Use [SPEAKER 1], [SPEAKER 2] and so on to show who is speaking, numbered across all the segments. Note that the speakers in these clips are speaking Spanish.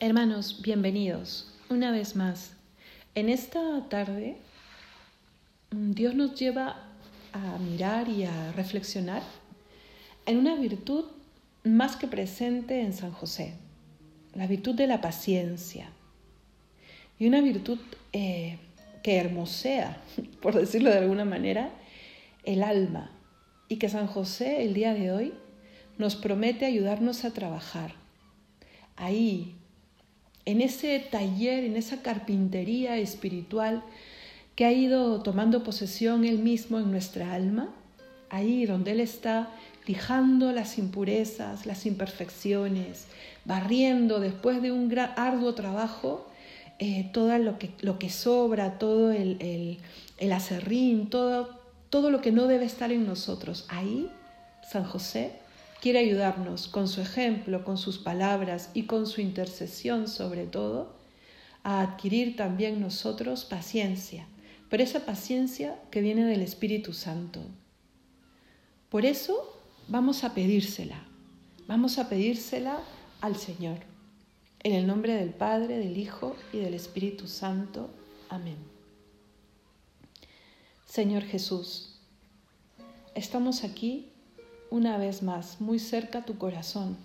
[SPEAKER 1] Hermanos, bienvenidos una vez más. En esta tarde mm, Dios nos lleva a mirar y a reflexionar en una virtud más que presente en San José, la virtud de la paciencia. Y una virtud eh, que hermosea, por decirlo de alguna manera, el alma. Y que San José el día de hoy nos promete ayudarnos a trabajar. Ahí, en ese taller, en esa carpintería espiritual que ha ido tomando posesión Él mismo en nuestra alma, ahí donde Él está lijando las impurezas, las imperfecciones, barriendo después de un arduo trabajo eh, todo lo que, sobra, todo el, el, el acerrín, todo, todo lo que no debe estar en nosotros. Ahí San José quiere ayudarnos con su ejemplo, con sus palabras y con su intercesión sobre todo, a adquirir también nosotros paciencia, pero esa paciencia que viene del Espíritu Santo. Por eso vamos a pedírsela, vamos a pedírsela al Señor. En el nombre del Padre, del Hijo y del Espíritu Santo. Amén. Señor Jesús, estamos aquí una vez más, muy cerca a tu corazón.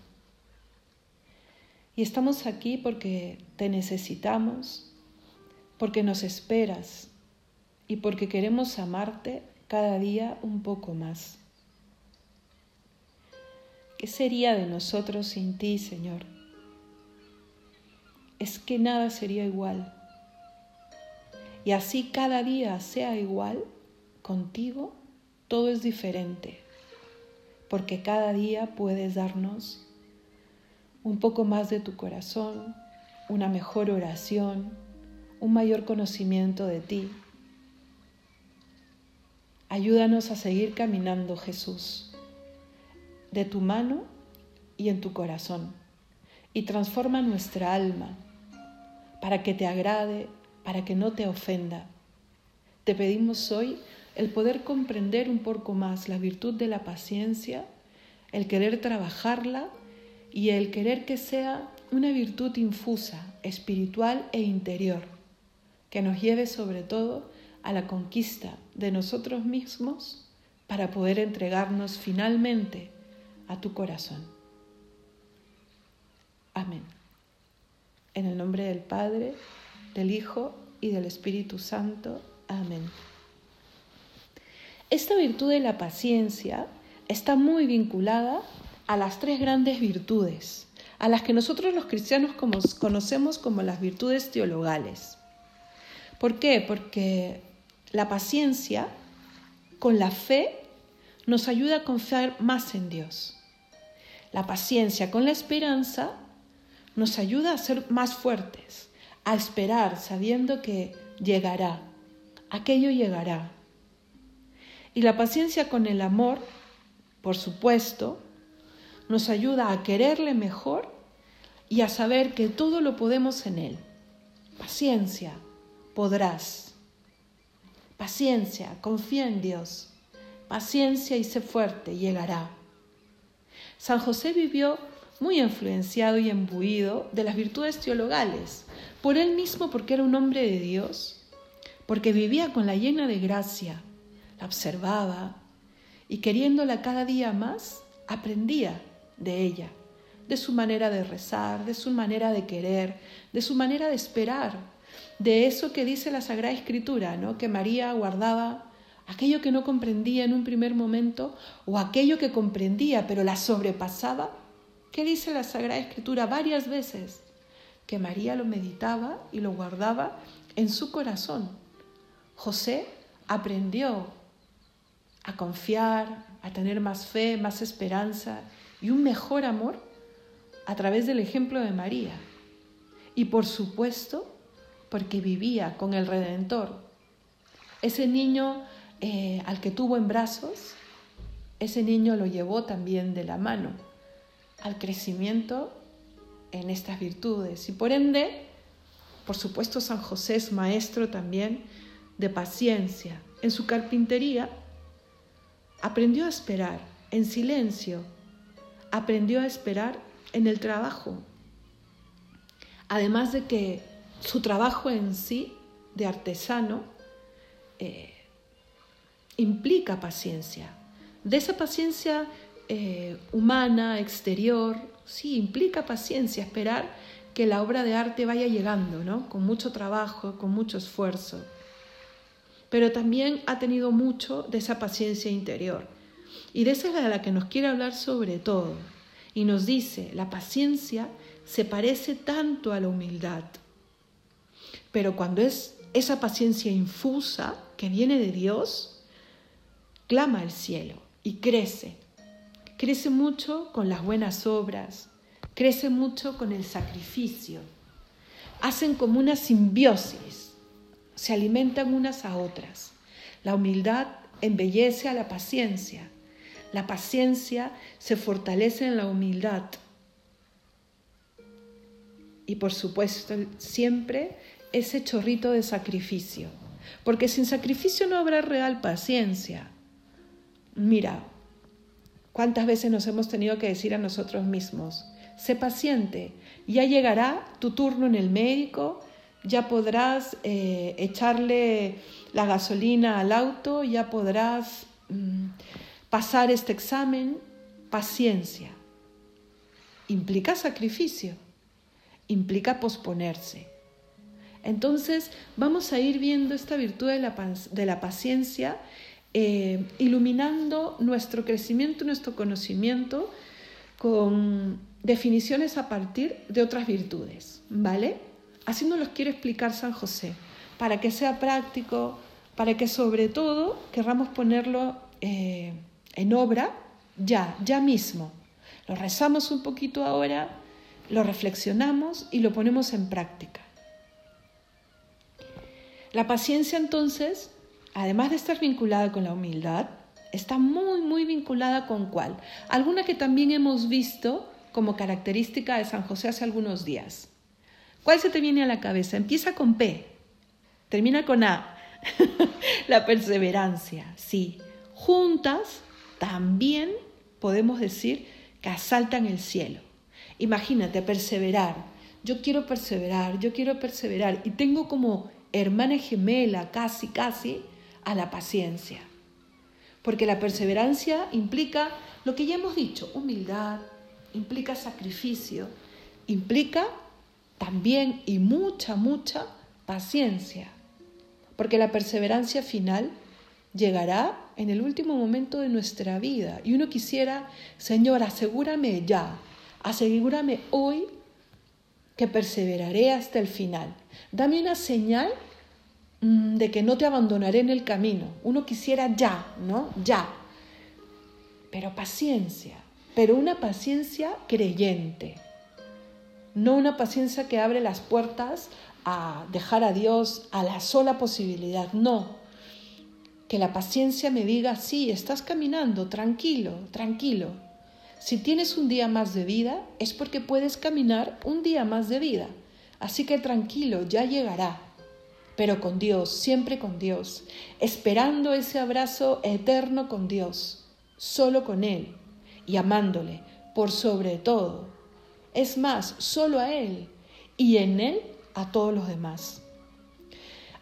[SPEAKER 1] Y estamos aquí porque te necesitamos, porque nos esperas y porque queremos amarte cada día un poco más. ¿Qué sería de nosotros sin ti, Señor? Es que nada sería igual. Y así cada día sea igual, contigo todo es diferente porque cada día puedes darnos un poco más de tu corazón, una mejor oración, un mayor conocimiento de ti. Ayúdanos a seguir caminando, Jesús, de tu mano y en tu corazón, y transforma nuestra alma para que te agrade, para que no te ofenda. Te pedimos hoy el poder comprender un poco más la virtud de la paciencia, el querer trabajarla y el querer que sea una virtud infusa, espiritual e interior, que nos lleve sobre todo a la conquista de nosotros mismos para poder entregarnos finalmente a tu corazón. Amén. En el nombre del Padre, del Hijo y del Espíritu Santo. Amén. Esta virtud de la paciencia está muy vinculada a las tres grandes virtudes, a las que nosotros los cristianos conocemos como las virtudes teologales. ¿Por qué? Porque la paciencia con la fe nos ayuda a confiar más en Dios. La paciencia con la esperanza nos ayuda a ser más fuertes, a esperar sabiendo que llegará, aquello llegará. Y la paciencia con el amor, por supuesto, nos ayuda a quererle mejor y a saber que todo lo podemos en Él. Paciencia, podrás. Paciencia, confía en Dios. Paciencia y sé fuerte, llegará. San José vivió muy influenciado y embuido de las virtudes teologales, por él mismo porque era un hombre de Dios, porque vivía con la llena de gracia, la observaba y queriéndola cada día más, aprendía de ella, de su manera de rezar, de su manera de querer, de su manera de esperar, de eso que dice la Sagrada Escritura, ¿no? que María guardaba aquello que no comprendía en un primer momento o aquello que comprendía pero la sobrepasaba. ¿Qué dice la Sagrada Escritura varias veces? Que María lo meditaba y lo guardaba en su corazón. José aprendió a confiar, a tener más fe, más esperanza y un mejor amor a través del ejemplo de María. Y por supuesto, porque vivía con el Redentor. Ese niño eh, al que tuvo en brazos, ese niño lo llevó también de la mano al crecimiento en estas virtudes. Y por ende, por supuesto, San José es maestro también de paciencia. En su carpintería Aprendió a esperar en silencio. Aprendió a esperar en el trabajo. Además de que su trabajo en sí de artesano eh, implica paciencia. De esa paciencia eh, humana, exterior, sí, implica paciencia, esperar que la obra de arte vaya llegando, ¿no? Con mucho trabajo, con mucho esfuerzo. Pero también ha tenido mucho de esa paciencia interior. Y de esa es de la que nos quiere hablar sobre todo. Y nos dice, la paciencia se parece tanto a la humildad. Pero cuando es esa paciencia infusa que viene de Dios, clama al cielo y crece. Crece mucho con las buenas obras, crece mucho con el sacrificio. Hacen como una simbiosis, se alimentan unas a otras. La humildad embellece a la paciencia. La paciencia se fortalece en la humildad. Y por supuesto, siempre ese chorrito de sacrificio. Porque sin sacrificio no habrá real paciencia. Mira, ¿cuántas veces nos hemos tenido que decir a nosotros mismos, sé paciente, ya llegará tu turno en el médico, ya podrás eh, echarle la gasolina al auto, ya podrás mm, pasar este examen, paciencia. Implica sacrificio, implica posponerse. Entonces vamos a ir viendo esta virtud de la, paciencia, eh, iluminando nuestro crecimiento, nuestro conocimiento con definiciones a partir de otras virtudes, ¿vale? Así nos los quiere explicar San José, para que sea práctico, para que sobre todo querramos ponerlo eh, en obra ya, ya mismo. Lo rezamos un poquito ahora, lo reflexionamos y lo ponemos en práctica. La paciencia entonces, además de estar vinculada con la humildad, está muy, muy vinculada con cuál. Alguna que también hemos visto como característica de San José hace algunos días. ¿Cuál se te viene a la cabeza? Empieza con P, termina con A. la perseverancia, sí. Juntas también podemos decir que asaltan el cielo. Imagínate, perseverar. Yo quiero perseverar, yo quiero perseverar y tengo como hermana gemela, casi, casi, a la paciencia. Porque la perseverancia implica lo que ya hemos dicho, humildad, implica sacrificio, implica también y mucha, mucha paciencia. Porque la perseverancia final llegará en el último momento de nuestra vida. Y uno quisiera, Señor, asegúrame ya, asegúrame hoy que perseveraré hasta el final. Dame una señal mm, de que no te abandonaré en el camino. Uno quisiera ya, ¿no? Ya. Pero paciencia, pero una paciencia creyente. No una paciencia que abre las puertas a dejar a Dios a la sola posibilidad, no. Que la paciencia me diga, sí, estás caminando, tranquilo, tranquilo, si tienes un día más de vida, es porque puedes caminar un día más de vida. Así que tranquilo, ya llegará. Pero con Dios, siempre con Dios, esperando ese abrazo eterno con Dios, solo con Él y amándole por sobre todo. Es más, solo a Él y en Él a todos los demás.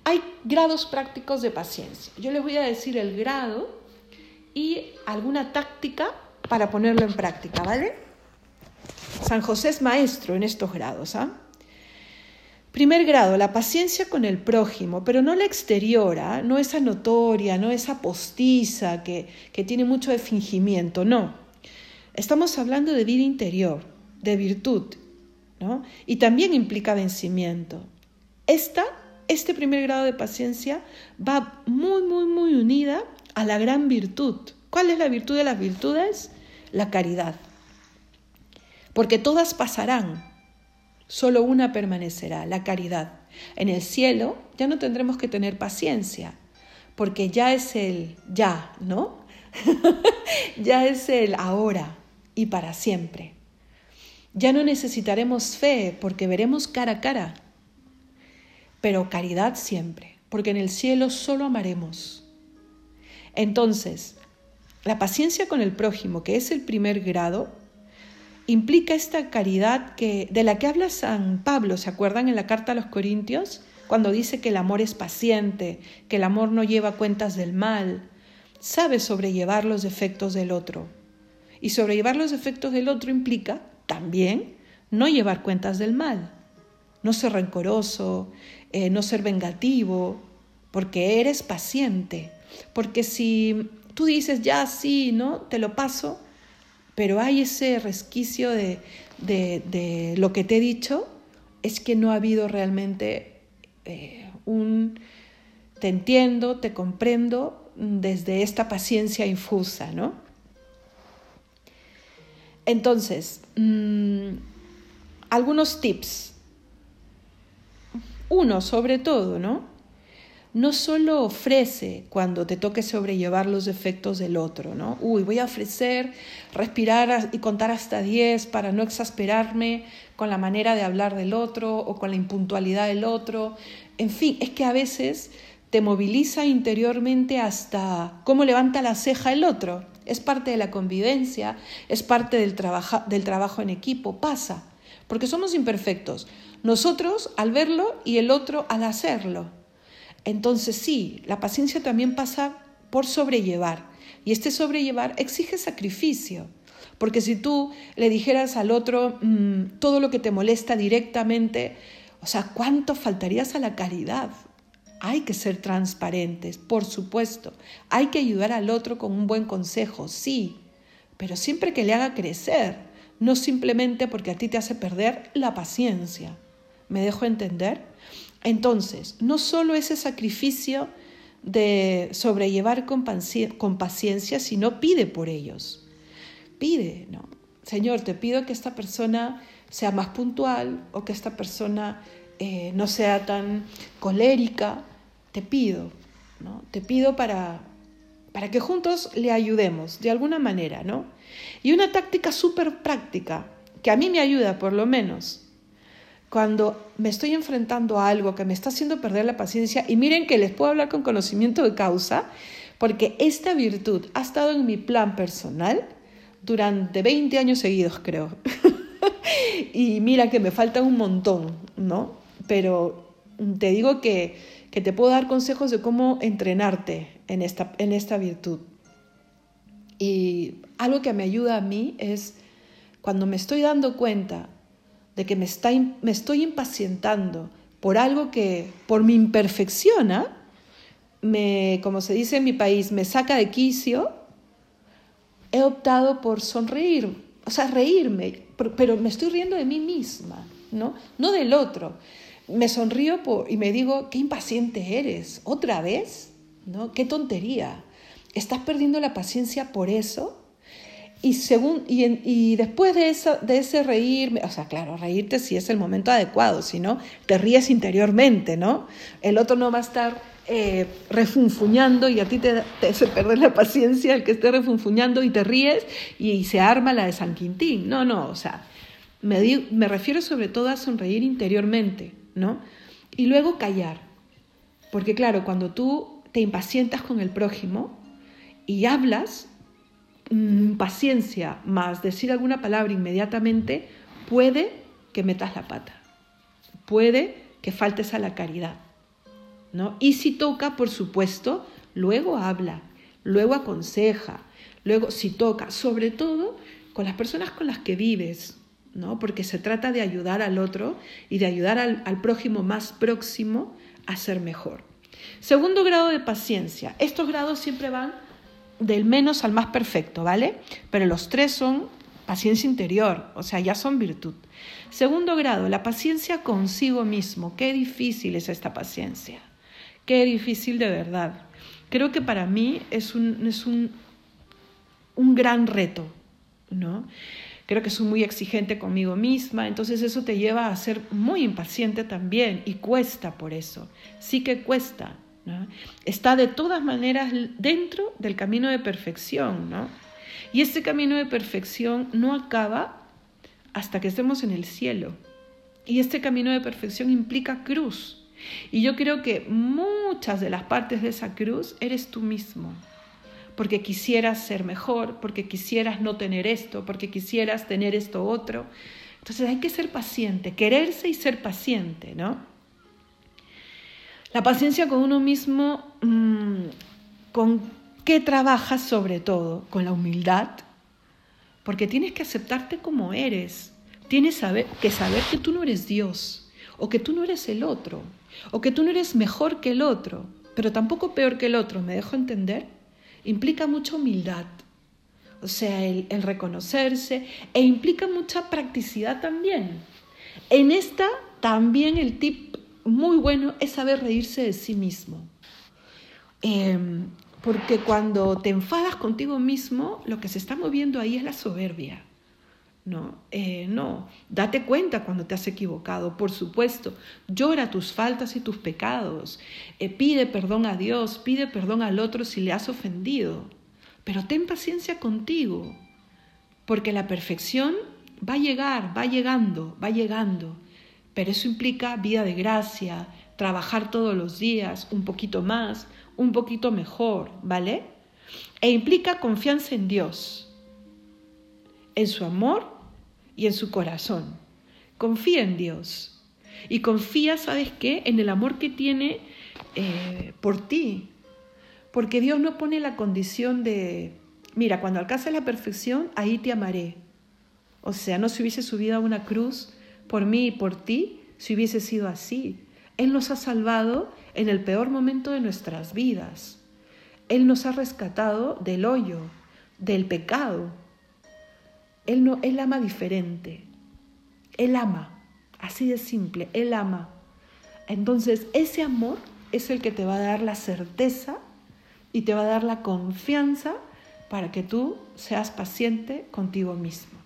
[SPEAKER 1] Hay grados prácticos de paciencia. Yo les voy a decir el grado y alguna táctica para ponerlo en práctica, ¿vale? San José es maestro en estos grados. ¿ah? Primer grado, la paciencia con el prójimo, pero no la exterior, ¿ah? no esa notoria, no esa postiza que, que tiene mucho de fingimiento, no. Estamos hablando de vida interior, de virtud, ¿no? Y también implica vencimiento. Esta, este primer grado de paciencia va muy, muy, muy unida a la gran virtud. ¿Cuál es la virtud de las virtudes? la caridad. Porque todas pasarán, solo una permanecerá, la caridad. En el cielo ya no tendremos que tener paciencia, porque ya es el ya, ¿no? ya es el ahora y para siempre. Ya no necesitaremos fe porque veremos cara a cara, pero caridad siempre, porque en el cielo solo amaremos. Entonces, la paciencia con el prójimo, que es el primer grado, implica esta caridad que, de la que habla San Pablo, ¿se acuerdan en la carta a los Corintios? Cuando dice que el amor es paciente, que el amor no lleva cuentas del mal, sabe sobrellevar los defectos del otro. Y sobrellevar los defectos del otro implica también no llevar cuentas del mal, no ser rencoroso, eh, no ser vengativo, porque eres paciente. Porque si tú dices, ya sí, ¿no? Te lo paso, pero hay ese resquicio de, de, lo que te he dicho, es que no ha habido realmente eh, un te entiendo, te comprendo desde esta paciencia infusa, ¿no? Entonces, mm, algunos tips. Uno, sobre todo, ¿no? no solo ofrece cuando te toque sobrellevar los defectos del otro, ¿no? Uy, voy a ofrecer, respirar y contar hasta 10 para no exasperarme con la manera de hablar del otro o con la impuntualidad del otro. En fin, es que a veces te moviliza interiormente hasta cómo levanta la ceja el otro. Es parte de la convivencia, es parte del, del trabajo en equipo, pasa, porque somos imperfectos. Nosotros al verlo y el otro al hacerlo. Entonces sí, la paciencia también pasa por sobrellevar. Y este sobrellevar exige sacrificio. Porque si tú le dijeras al otro mm, todo lo que te molesta directamente, o sea, ¿cuánto faltarías a la caridad? Hay que ser transparentes, por supuesto. Hay que ayudar al otro con un buen consejo, sí, pero siempre que le haga crecer, no simplemente porque a ti te hace perder la paciencia. ¿Me dejo entender? Entonces, no solo ese sacrificio de sobrellevar con, paciencia, sino pide por ellos. Pide, ¿no? Señor, te pido que esta persona sea más puntual o que esta persona eh, no sea tan colérica. Te pido, ¿no? Te pido para, para que juntos le ayudemos de alguna manera, ¿no? Y una táctica súper práctica, que a mí me ayuda por lo menos, cuando me estoy enfrentando a algo que me está haciendo perder la paciencia, y miren que les puedo hablar con conocimiento de causa, porque esta virtud ha estado en mi plan personal durante 20 años seguidos, creo. y mira que me falta un montón, ¿no? Pero te digo que, que, te puedo dar consejos de cómo entrenarte en esta, en esta virtud. Y algo que me ayuda a mí es cuando me estoy dando cuenta de que me, está, me estoy impacientando por algo que por mi imperfección, ¿ah? me, como se dice en mi país, me saca de quicio, he optado por sonreír, o sea, reírme, pero me estoy riendo de mí misma, ¿no? No del otro. Me sonrío y me digo, qué impaciente eres, otra vez, ¿no? Qué tontería. ¿Estás perdiendo la paciencia por eso? Y, según, y, después de, eso, de ese reírme, o sea, claro, reírte si es el momento adecuado, si no, te ríes interiormente, ¿no? El otro no va a estar eh, refunfuñando y a ti te, te hace perder la paciencia el que esté refunfuñando y te ríes y, se arma la de San Quintín. No, no, o sea, me, me refiero sobre todo a sonreír interiormente, Y luego callar. Porque claro, cuando tú te impacientas con el prójimo y hablas, Mm, paciencia más decir alguna palabra inmediatamente, puede que metas la pata, puede que faltes a la caridad. ¿no? Y si toca, por supuesto, luego habla, luego aconseja, luego si toca, sobre todo con las personas con las que vives, ¿no? porque se trata de ayudar al otro y de ayudar al, prójimo más próximo a ser mejor. Segundo grado de paciencia. Estos grados siempre van del menos al más perfecto, ¿vale? Pero los tres son paciencia interior, o sea, ya son virtud. Segundo grado, la paciencia consigo mismo. Qué difícil es esta paciencia. Qué difícil de verdad. Creo que para mí es un, es un, un gran reto, ¿no? Creo que soy muy exigente conmigo misma, entonces eso te lleva a ser muy impaciente también y cuesta por eso. Sí que cuesta, Está de todas maneras dentro del camino de perfección, ¿no? Y este camino de perfección no acaba hasta que estemos en el cielo. Y este camino de perfección implica cruz. Y yo creo que muchas de las partes de esa cruz eres tú mismo. Porque quisieras ser mejor, porque quisieras no tener esto, porque quisieras tener esto otro. Entonces hay que ser paciente, quererse y ser paciente, ¿no? La paciencia con uno mismo, mm, ¿con qué trabajas sobre todo? Con la humildad, porque tienes que aceptarte como eres, tienes que saber que tú no eres Dios, o que tú no eres el otro, o que tú no eres mejor que el otro, pero tampoco peor que el otro, ¿me dejo entender? Implica mucha humildad o sea, el, reconocerse, e implica mucha practicidad también. En esta también el tip muy bueno es saber reírse de sí mismo. Em, porque cuando te enfadas contigo mismo, lo que se está moviendo ahí es la soberbia. No, eh, no, date cuenta cuando te has equivocado, por supuesto, llora tus faltas y tus pecados, eh, pide perdón a Dios, pide perdón al otro si le has ofendido, pero ten paciencia contigo, porque la perfección va a llegar, va llegando, va llegando. Pero eso implica vida de gracia, trabajar todos los días, un poquito más, un poquito mejor, ¿vale? E implica confianza en Dios, en su amor y en su corazón. Confía en Dios. Y confía, ¿sabes qué? En el amor que tiene eh, por ti, porque Dios no pone la condición de, mira, cuando alcances la perfección, ahí te amaré. O sea, no se hubiese subido a una cruz por mí y por ti si hubiese sido así. Él nos ha salvado en el peor momento de nuestras vidas. Él nos ha rescatado del hoyo, del pecado. Él, no, él ama diferente. Él ama, así de simple, Él ama. Entonces, ese amor es el que te va a dar la certeza y te va a dar la confianza para que tú seas paciente contigo mismo.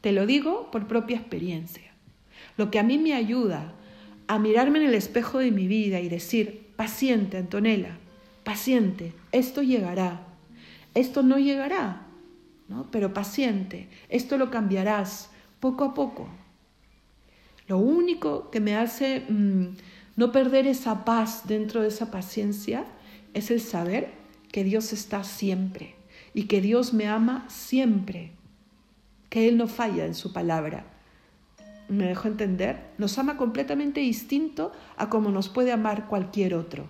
[SPEAKER 1] Te lo digo por propia experiencia. Lo que a mí me ayuda a mirarme en el espejo de mi vida y decir, paciente, Antonella, paciente, esto llegará, esto no llegará, pero paciente, esto lo cambiarás poco a poco. Lo único que me hace mm, no perder esa paz dentro de esa paciencia es el saber que Dios está siempre y que Dios me ama siempre, que Él no falla en su palabra. ¿Me dejo entender? Nos ama completamente distinto a como nos puede amar cualquier otro.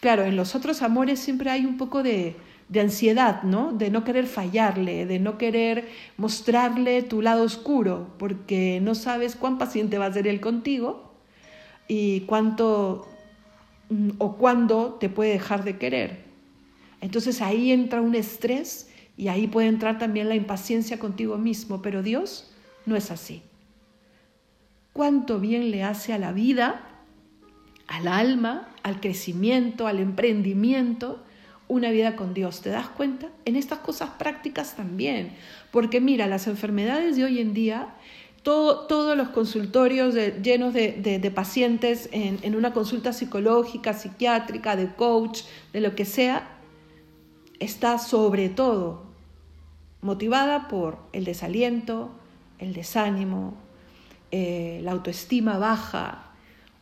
[SPEAKER 1] Claro, en los otros amores siempre hay un poco de, de ansiedad, ¿no? De no querer fallarle, de no querer mostrarle tu lado oscuro, porque no sabes cuán paciente va a ser él contigo y cuánto Mm, o cuándo te puede dejar de querer. Entonces ahí entra un estrés y ahí puede entrar también la impaciencia contigo mismo, pero Dios no es así. ¿Cuánto bien le hace a la vida, al alma, al crecimiento, al emprendimiento? Una vida con Dios. ¿Te das cuenta? En estas cosas prácticas también. Porque mira, las enfermedades de hoy en día todos los consultorios llenos de, pacientes en, una consulta psicológica, psiquiátrica, de coach, de lo que sea, está sobre todo motivada por el desaliento, el desánimo, eh, la autoestima baja,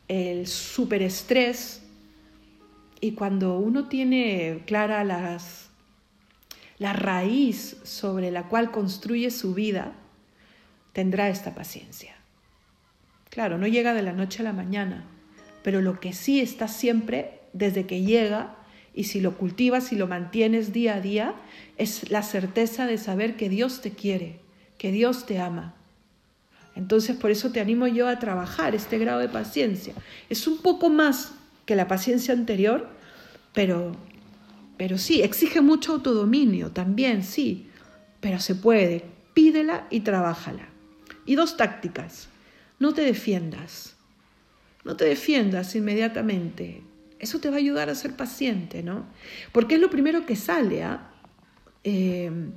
[SPEAKER 1] el superestrés. Y cuando uno tiene clara las, la raíz sobre la cual construye su vida, tendrá esta paciencia. Claro, no llega de la noche a la mañana, pero lo que sí está siempre desde que llega y si lo cultivas y lo mantienes día a día, es la certeza de saber que Dios te quiere, que Dios te ama. Entonces por eso te animo yo a trabajar este grado de paciencia. Es un poco más la paciencia anterior, pero, pero sí, exige mucho autodominio también, sí, pero se puede. Pídela y trabájala. Y dos tácticas. No te defiendas. No te defiendas inmediatamente. Eso te va a ayudar a ser paciente, ¿no? Porque es lo primero que sale, ¿ah? Em,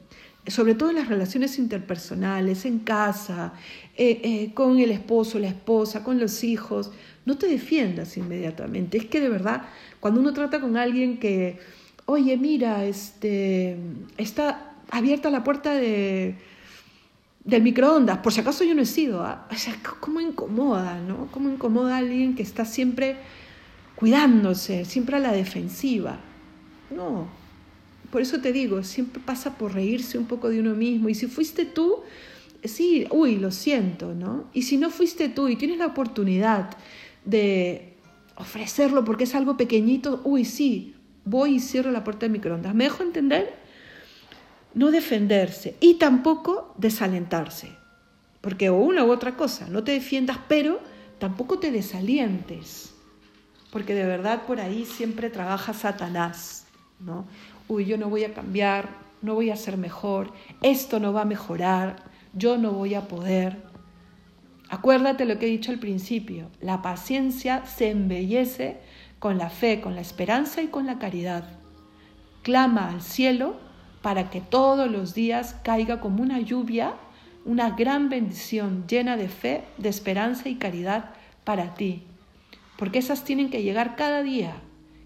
[SPEAKER 1] sobre todo en las relaciones interpersonales, en casa, eh, eh, con el esposo, la esposa, con los hijos. No te defiendas inmediatamente. Es que de verdad, cuando uno trata con alguien que, oye, mira, este, está abierta la puerta de, del microondas, por si acaso yo no he sido, ¿ah? o sea, cómo incomoda, ¿no? Cómo incomoda a alguien que está siempre cuidándose, siempre a la defensiva. No, por eso te digo, siempre pasa por reírse un poco de uno mismo. Y si fuiste tú, sí, uy, lo siento, ¿no? Y si no fuiste tú y tienes la oportunidad de ofrecerlo porque es algo pequeñito, uy, sí, voy y cierro la puerta de microondas. ¿Me dejo entender? No defenderse y tampoco desalentarse. Porque o una u otra cosa, no te defiendas, pero tampoco te desalientes. Porque de verdad por ahí siempre trabaja Satanás, ¿no? Uy, yo no voy a cambiar, no voy a ser mejor, esto no va a mejorar, yo no voy a poder. Acuérdate lo que he dicho al principio, la paciencia se embellece con la fe, con la esperanza y con la caridad. Clama al cielo para que todos los días caiga como una lluvia, una gran bendición llena de fe, de esperanza y caridad para ti. Porque esas tienen que llegar cada día,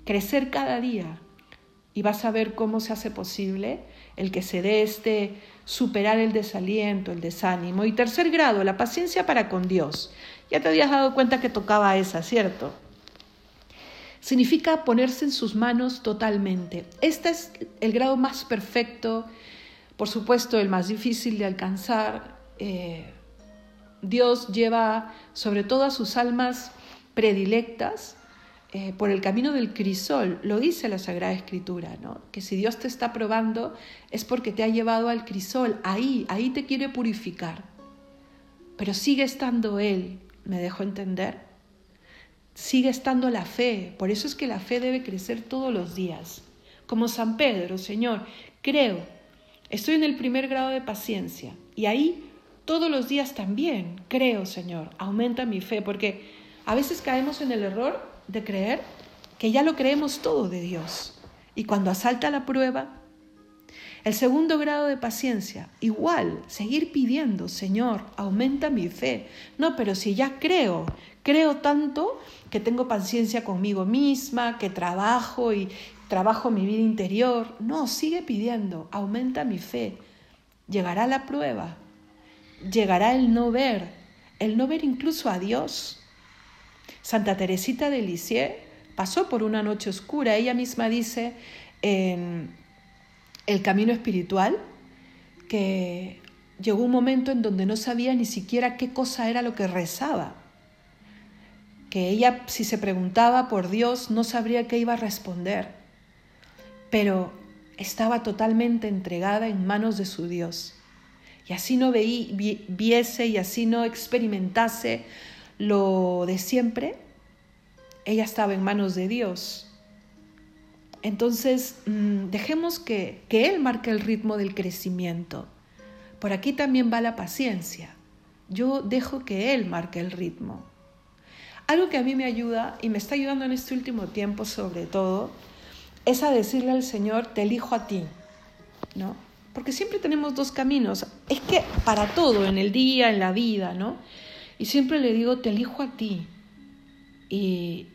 [SPEAKER 1] crecer cada día. Y vas a ver cómo se hace posible el que se dé este superar el desaliento, el desánimo. Y tercer grado, la paciencia para con Dios. Ya te habías dado cuenta que tocaba esa, ¿cierto? Significa ponerse en sus manos totalmente. Este es el grado más perfecto, por supuesto el más difícil de alcanzar. Eh, Dios lleva sobre todo a sus almas predilectas eh, por el camino del crisol, lo dice la Sagrada Escritura, ¿no? que si Dios te está probando es porque te ha llevado al crisol, ahí, ahí te quiere purificar. Pero sigue estando Él, ¿me dejo entender? Sigue estando la fe, por eso es que la fe debe crecer todos los días. Como San Pedro, Señor, creo, estoy en el primer grado de paciencia y ahí todos los días también creo, Señor, aumenta mi fe, porque a veces caemos en el error de creer que ya lo creemos todo de Dios. Y cuando asalta la prueba, el segundo grado de paciencia, igual, seguir pidiendo, Señor, aumenta mi fe. No, pero si ya creo, creo tanto que tengo paciencia conmigo misma, que trabajo y trabajo mi vida interior. No, sigue pidiendo, aumenta mi fe. Llegará la prueba, llegará el no ver, el no ver incluso a Dios Santa Teresita de Lisieux pasó por una noche oscura. Ella misma dice en El Camino Espiritual que llegó un momento en donde no sabía ni siquiera qué cosa era lo que rezaba. Que ella, si se preguntaba por Dios, no sabría qué iba a responder. Pero estaba totalmente entregada en manos de su Dios. Y así no veí, viese y así no experimentase lo de siempre, ella estaba en manos de Dios. Entonces, mm, dejemos que, que Él marque el ritmo del crecimiento. Por aquí también va la paciencia. Yo dejo que Él marque el ritmo. Algo que a mí me ayuda y me está ayudando en este último tiempo sobre todo, es a decirle al Señor, te elijo a ti, ¿no? Porque siempre tenemos dos caminos. Es que para todo, en el día, en la vida, ¿no? Y siempre le digo, te elijo a ti. Y,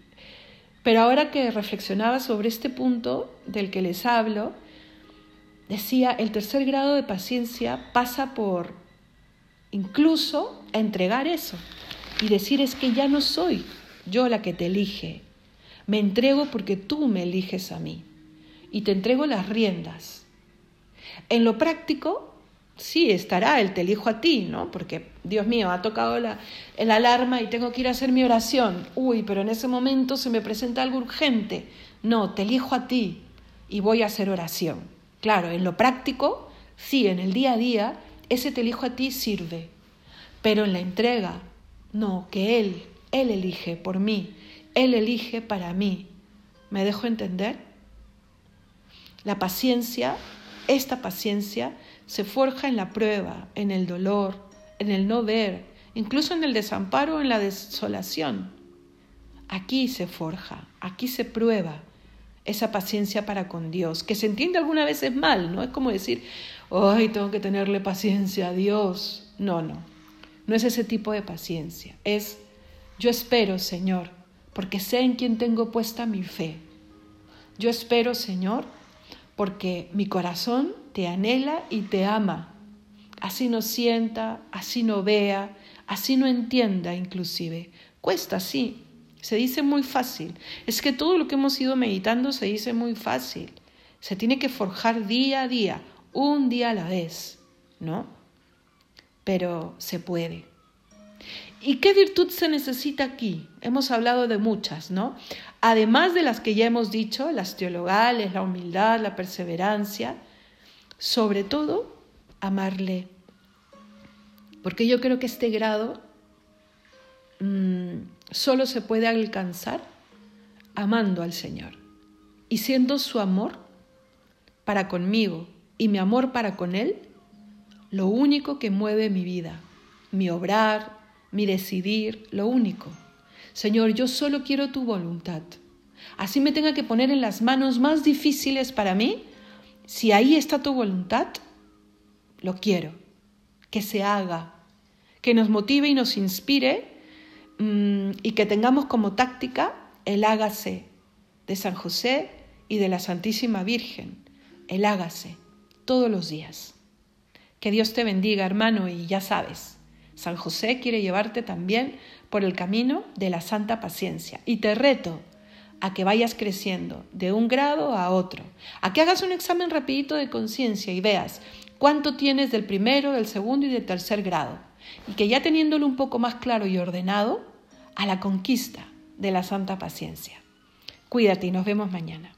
[SPEAKER 1] pero ahora que reflexionaba sobre este punto del que les hablo, decía, el tercer grado de paciencia pasa por incluso entregar eso y decir es que ya no soy yo la que te elige, me entrego porque tú me eliges a mí y te entrego las riendas. En lo práctico, sí, estará el te elijo a ti, ¿no? Porque, Dios mío, ha tocado la, el alarma y tengo que ir a hacer mi oración. Uy, pero en ese momento se me presenta algo urgente. No, te elijo a ti y voy a hacer oración. Claro, en lo práctico, sí, en el día a día, ese te elijo a ti sirve. Pero en la entrega, no, que Él, Él elige por mí, Él elige para mí. ¿Me dejo entender? La paciencia, esta paciencia, se forja en la prueba, en el dolor, en el no ver, incluso en el desamparo, en la desolación. Aquí se forja, aquí se prueba esa paciencia para con Dios, que se entiende algunas veces mal, ¿no? Es como decir, ay, tengo que tenerle paciencia a Dios. No, no, no es ese tipo de paciencia, es yo espero, Señor, porque sé en quién tengo puesta mi fe. Yo espero, Señor, porque mi corazón te anhela y te ama. Así no sienta, así no vea, así no entienda inclusive. Cuesta, sí, se dice muy fácil. Es que todo lo que hemos ido meditando se dice muy fácil. Se tiene que forjar día a día, un día a la vez, ¿no? Pero se puede. ¿Y qué virtud se necesita aquí? Hemos hablado de muchas, ¿no? Además de las que ya hemos dicho, las teologales, la humildad, la perseverancia, sobre todo, amarle. Porque yo creo que este grado mmm, solo se puede alcanzar amando al Señor y siendo su amor para conmigo y mi amor para con Él lo único que mueve mi vida, mi obrar, mi decidir, lo único. Señor, yo solo quiero tu voluntad. Así me tenga que poner en las manos más difíciles para mí, si ahí está tu voluntad, lo quiero. Que se haga, que nos motive y nos inspire mm, y que tengamos como táctica el hágase de San José y de la Santísima Virgen. El hágase todos los días. Que Dios te bendiga, hermano, y ya sabes, San José quiere llevarte también por el camino de la santa paciencia. Y te reto a que vayas creciendo de un grado a otro, a que hagas un examen rapidito de conciencia y veas cuánto tienes del primero, del segundo y del tercer grado. Y que ya teniéndolo un poco más claro y ordenado, a la conquista de la santa paciencia. Cuídate y nos vemos mañana.